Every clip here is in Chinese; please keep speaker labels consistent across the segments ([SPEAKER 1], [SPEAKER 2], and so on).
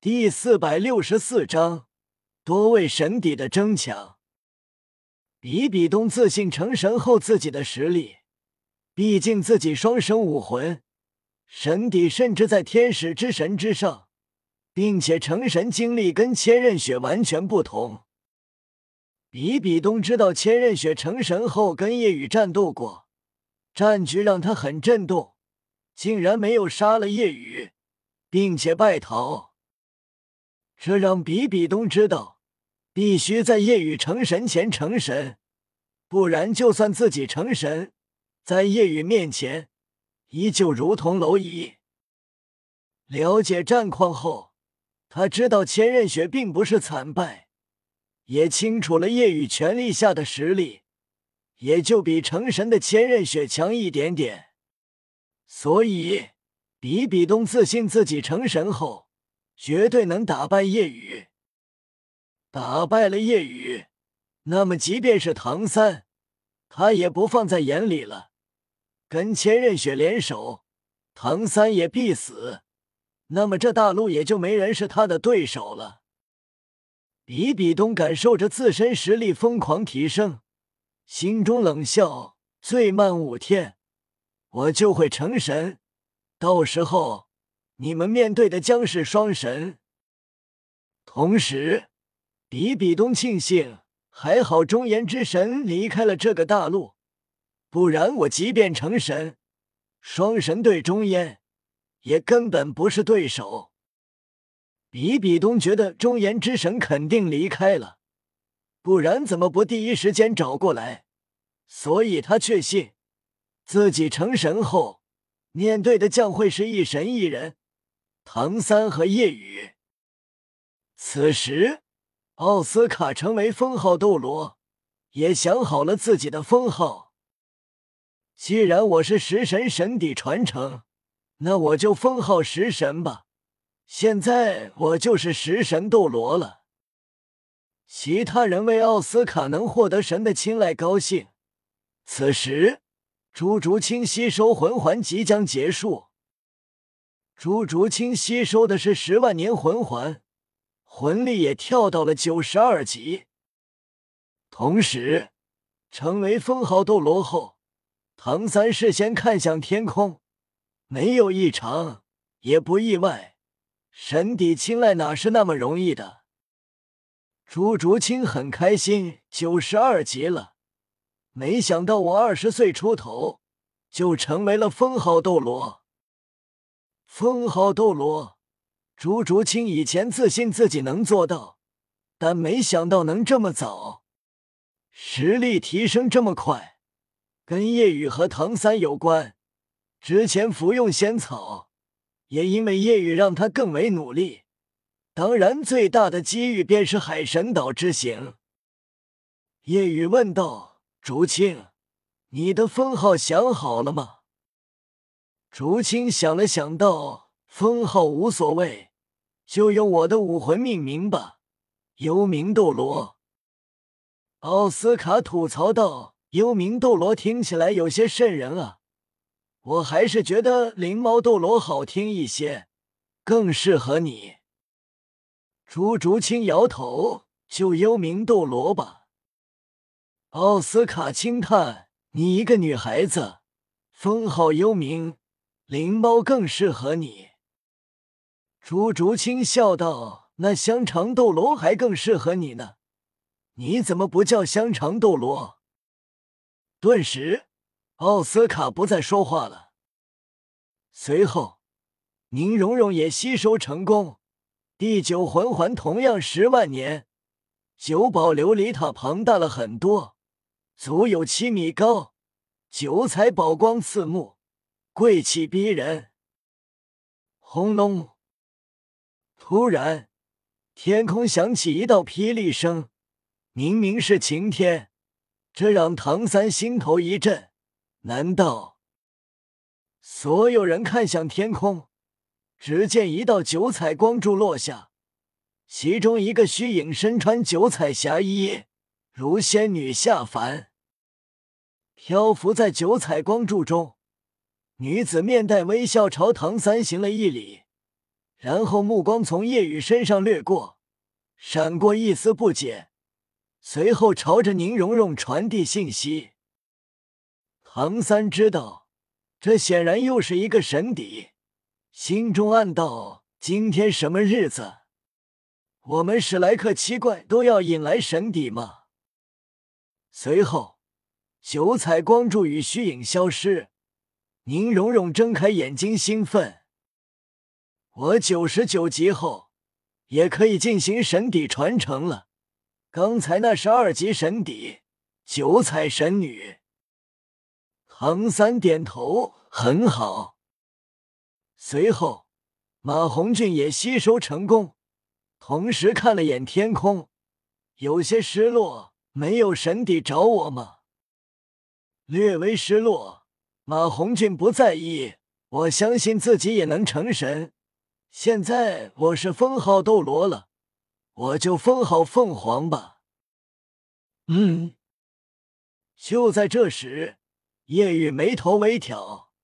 [SPEAKER 1] 第四百六十四章多位神邸的争抢。比比东自信成神后自己的实力，毕竟自己双生武魂，神邸甚至在天使之神之上，并且成神经历跟千仞雪完全不同。比比东知道千仞雪成神后跟夜雨战斗过，战局让他很震动，竟然没有杀了夜雨，并且败逃。这让比比东知道，必须在夜雨成神前成神，不然就算自己成神，在夜雨面前依旧如同蝼蚁。了解战况后，他知道千仞雪并不是惨败。也清楚了夜雨权力下的实力，也就比成神的千仞雪强一点点。所以，比比东自信自己成神后，绝对能打败夜雨。打败了夜雨，那么即便是唐三，他也不放在眼里了。跟千仞雪联手，唐三也必死。那么这大陆也就没人是他的对手了。比比东感受着自身实力疯狂提升，心中冷笑：“最慢五天，我就会成神。到时候，你们面对的将是双神。”同时，比比东庆幸还好中炎之神离开了这个大陆，不然我即便成神，双神对中炎也根本不是对手。比比东觉得中炎之神肯定离开了，不然怎么不第一时间找过来？所以他确信自己成神后面对的将会是一神一人，唐三和夜雨。此时，奥斯卡成为封号斗罗，也想好了自己的封号。既然我是食神神邸传承，那我就封号食神吧。现在我就是食神斗罗了。其他人为奥斯卡能获得神的青睐高兴。此时，朱竹清吸收魂环即将结束。朱竹清吸收的是十万年魂环，魂力也跳到了九十二级。同时，成为封号斗罗后，唐三事先看向天空，没有异常，也不意外。神邸青睐哪是那么容易的？朱竹清很开心，九十二级了。没想到我二十岁出头就成为了封号斗罗。封号斗罗，朱竹清以前自信自己能做到，但没想到能这么早，实力提升这么快，跟夜雨和唐三有关。之前服用仙草。也因为夜雨让他更为努力，当然最大的机遇便是海神岛之行。夜雨问道：“竹青，你的封号想好了吗？”竹青想了想道：“封号无所谓，就用我的武魂命名吧，幽冥斗罗。”奥斯卡吐槽道：“幽冥斗罗听起来有些瘆人啊。”我还是觉得灵猫斗罗好听一些，更适合你。朱竹清摇头，就幽冥斗罗吧。奥斯卡轻叹：“你一个女孩子，封号幽冥，灵猫更适合你。”朱竹清笑道：“那香肠斗罗还更适合你呢，你怎么不叫香肠斗罗？”顿时。奥斯卡不再说话了。随后，宁荣荣也吸收成功。第九魂环同样十万年，九宝琉璃塔庞大了很多，足有七米高，九彩宝光刺目，贵气逼人。轰隆！突然，天空响起一道霹雳声，明明是晴天，这让唐三心头一震。难道所有人看向天空，只见一道九彩光柱落下，其中一个虚影身穿九彩霞衣，如仙女下凡，漂浮在九彩光柱中。女子面带微笑，朝唐三行了一礼，然后目光从叶雨身上掠过，闪过一丝不解，随后朝着宁荣荣传递信息。唐三知道，这显然又是一个神邸，心中暗道：今天什么日子？我们史莱克七怪都要引来神邸吗？随后，九彩光柱与虚影消失，宁荣荣睁开眼睛，兴奋：我九十九级后也可以进行神邸传承了。刚才那是二级神邸，九彩神女。唐三点头，很好。随后，马红俊也吸收成功，同时看了眼天空，有些失落。没有神邸找我吗？略微失落。马红俊不在意，我相信自己也能成神。现在我是封号斗罗了，我就封号凤凰吧。嗯。就在这时。叶雨眉头微挑，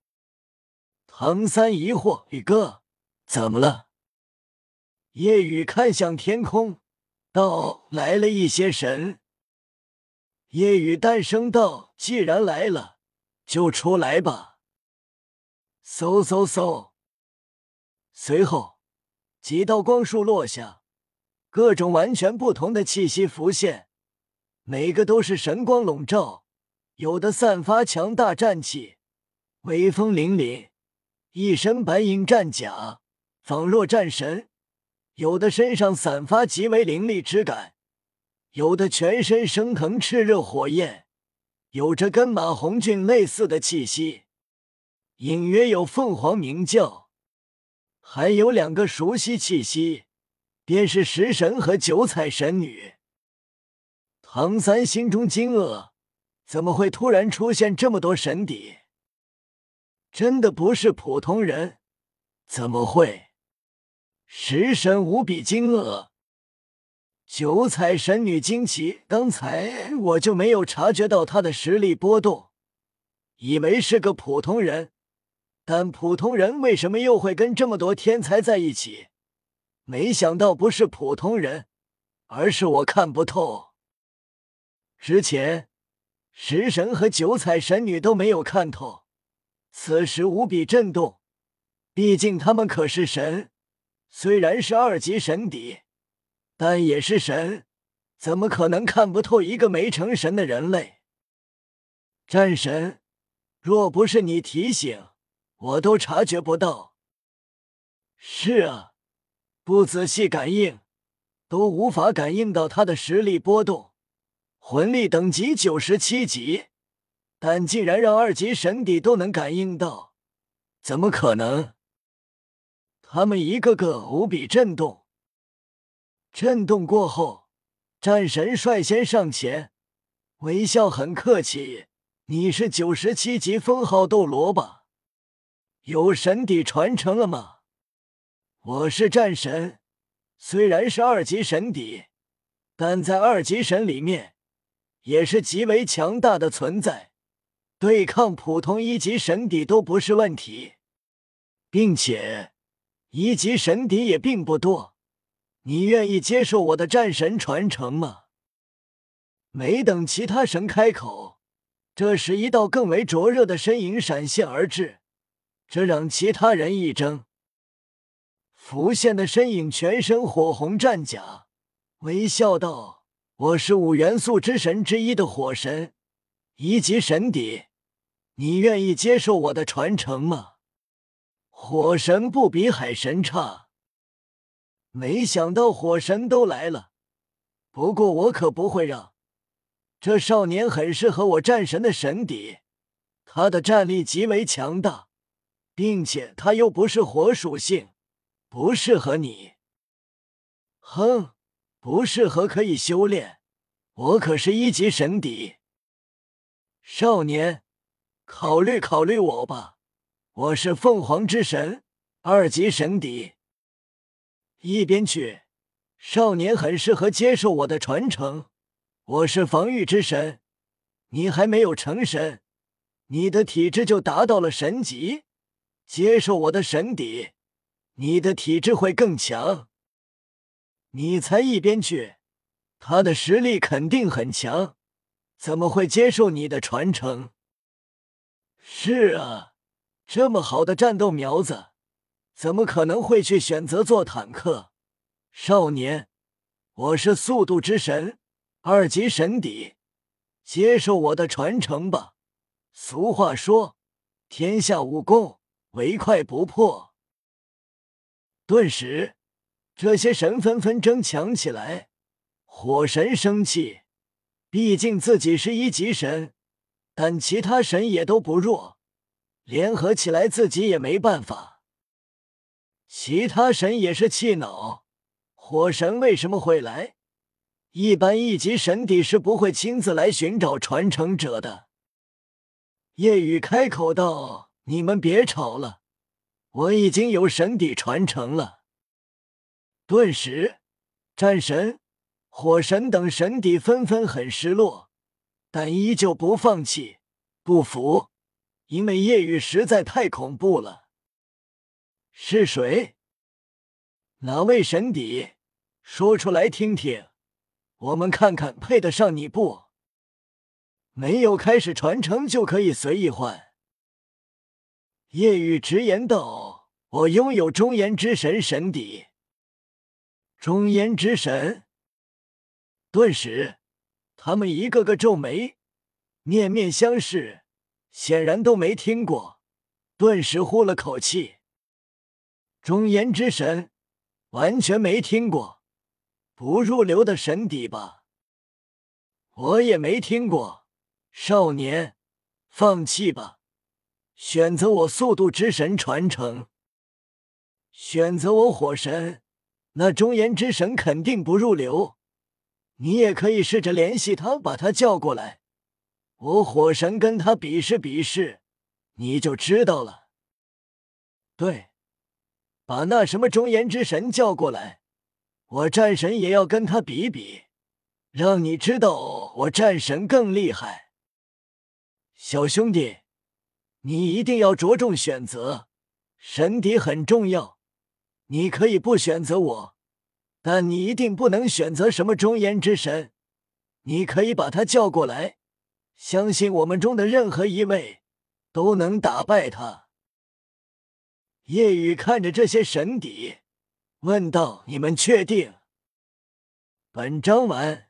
[SPEAKER 1] 唐三疑惑：“宇哥，怎么了？”叶雨看向天空，道：“来了一些神。”叶雨淡声道：“既然来了，就出来吧。”嗖嗖嗖，随后几道光束落下，各种完全不同的气息浮现，每个都是神光笼罩。有的散发强大战气，威风凛凛，一身白银战甲，仿若战神；有的身上散发极为凌厉之感，有的全身升腾炽热火焰，有着跟马红俊类似的气息，隐约有凤凰鸣叫，还有两个熟悉气息，便是食神和九彩神女。唐三心中惊愕。怎么会突然出现这么多神邸？真的不是普通人？怎么会？食神无比惊愕，九彩神女惊奇。刚才我就没有察觉到她的实力波动，以为是个普通人。但普通人为什么又会跟这么多天才在一起？没想到不是普通人，而是我看不透。之前。食神和九彩神女都没有看透，此时无比震动。毕竟他们可是神，虽然是二级神邸，但也是神，怎么可能看不透一个没成神的人类？战神，若不是你提醒，我都察觉不到。是啊，不仔细感应，都无法感应到他的实力波动。魂力等级九十七级，但竟然让二级神邸都能感应到，怎么可能？他们一个个无比震动。震动过后，战神率先上前，微笑很客气：“你是九十七级封号斗罗吧？有神邸传承了吗？”我是战神，虽然是二级神邸，但在二级神里面。也是极为强大的存在，对抗普通一级神邸都不是问题，并且一级神邸也并不多。你愿意接受我的战神传承吗？没等其他神开口，这时一道更为灼热的身影闪现而至，这让其他人一怔。浮现的身影全身火红战甲，微笑道。我是五元素之神之一的火神，一级神邸，你愿意接受我的传承吗？火神不比海神差，没想到火神都来了，不过我可不会让。这少年很适合我战神的神邸，他的战力极为强大，并且他又不是火属性，不适合你。哼。不适合可以修炼，我可是一级神邸。少年，考虑考虑我吧，我是凤凰之神，二级神邸。一边去，少年很适合接受我的传承。我是防御之神，你还没有成神，你的体质就达到了神级，接受我的神邸，你的体质会更强。你才一边去，他的实力肯定很强，怎么会接受你的传承？是啊，这么好的战斗苗子，怎么可能会去选择做坦克？少年，我是速度之神，二级神邸，接受我的传承吧。俗话说，天下武功，唯快不破。顿时，这些神纷纷争抢起来。火神生气，毕竟自己是一级神。但其他神也都不弱，联合起来自己也没办法。其他神也是气恼，火神为什么会来？一般一级神邸是不会亲自来寻找传承者的。夜雨开口道：“你们别吵了，我已经有神邸传承了。”顿时，战神、火神等神邸纷纷很失落。但依旧不放弃，不服，因为夜雨实在太恐怖了。是谁？哪位神邸？说出来听听，我们看看配得上你不？没有开始传承就可以随意换。夜雨直言道：“我拥有中炎之神神邸。”中炎之神，顿时。他们一个个皱眉，面面相视，显然都没听过，顿时呼了口气。中炎之神，完全没听过，不入流的神邸吧？我也没听过。少年，放弃吧，选择我速度之神传承，选择我火神，那中炎之神肯定不入流。你也可以试着联系他，把他叫过来。我火神跟他比试比试，你就知道了。对，把那什么中炎之神叫过来，我战神也要跟他比比，让你知道我战神更厉害。小兄弟，你一定要着重选择，神邸很重要。你可以不选择我。但你一定不能选择什么中炎之神，你可以把他叫过来，相信我们中的任何一位都能打败他。夜雨看着这些神邸，问道：“你们确定？”本章完。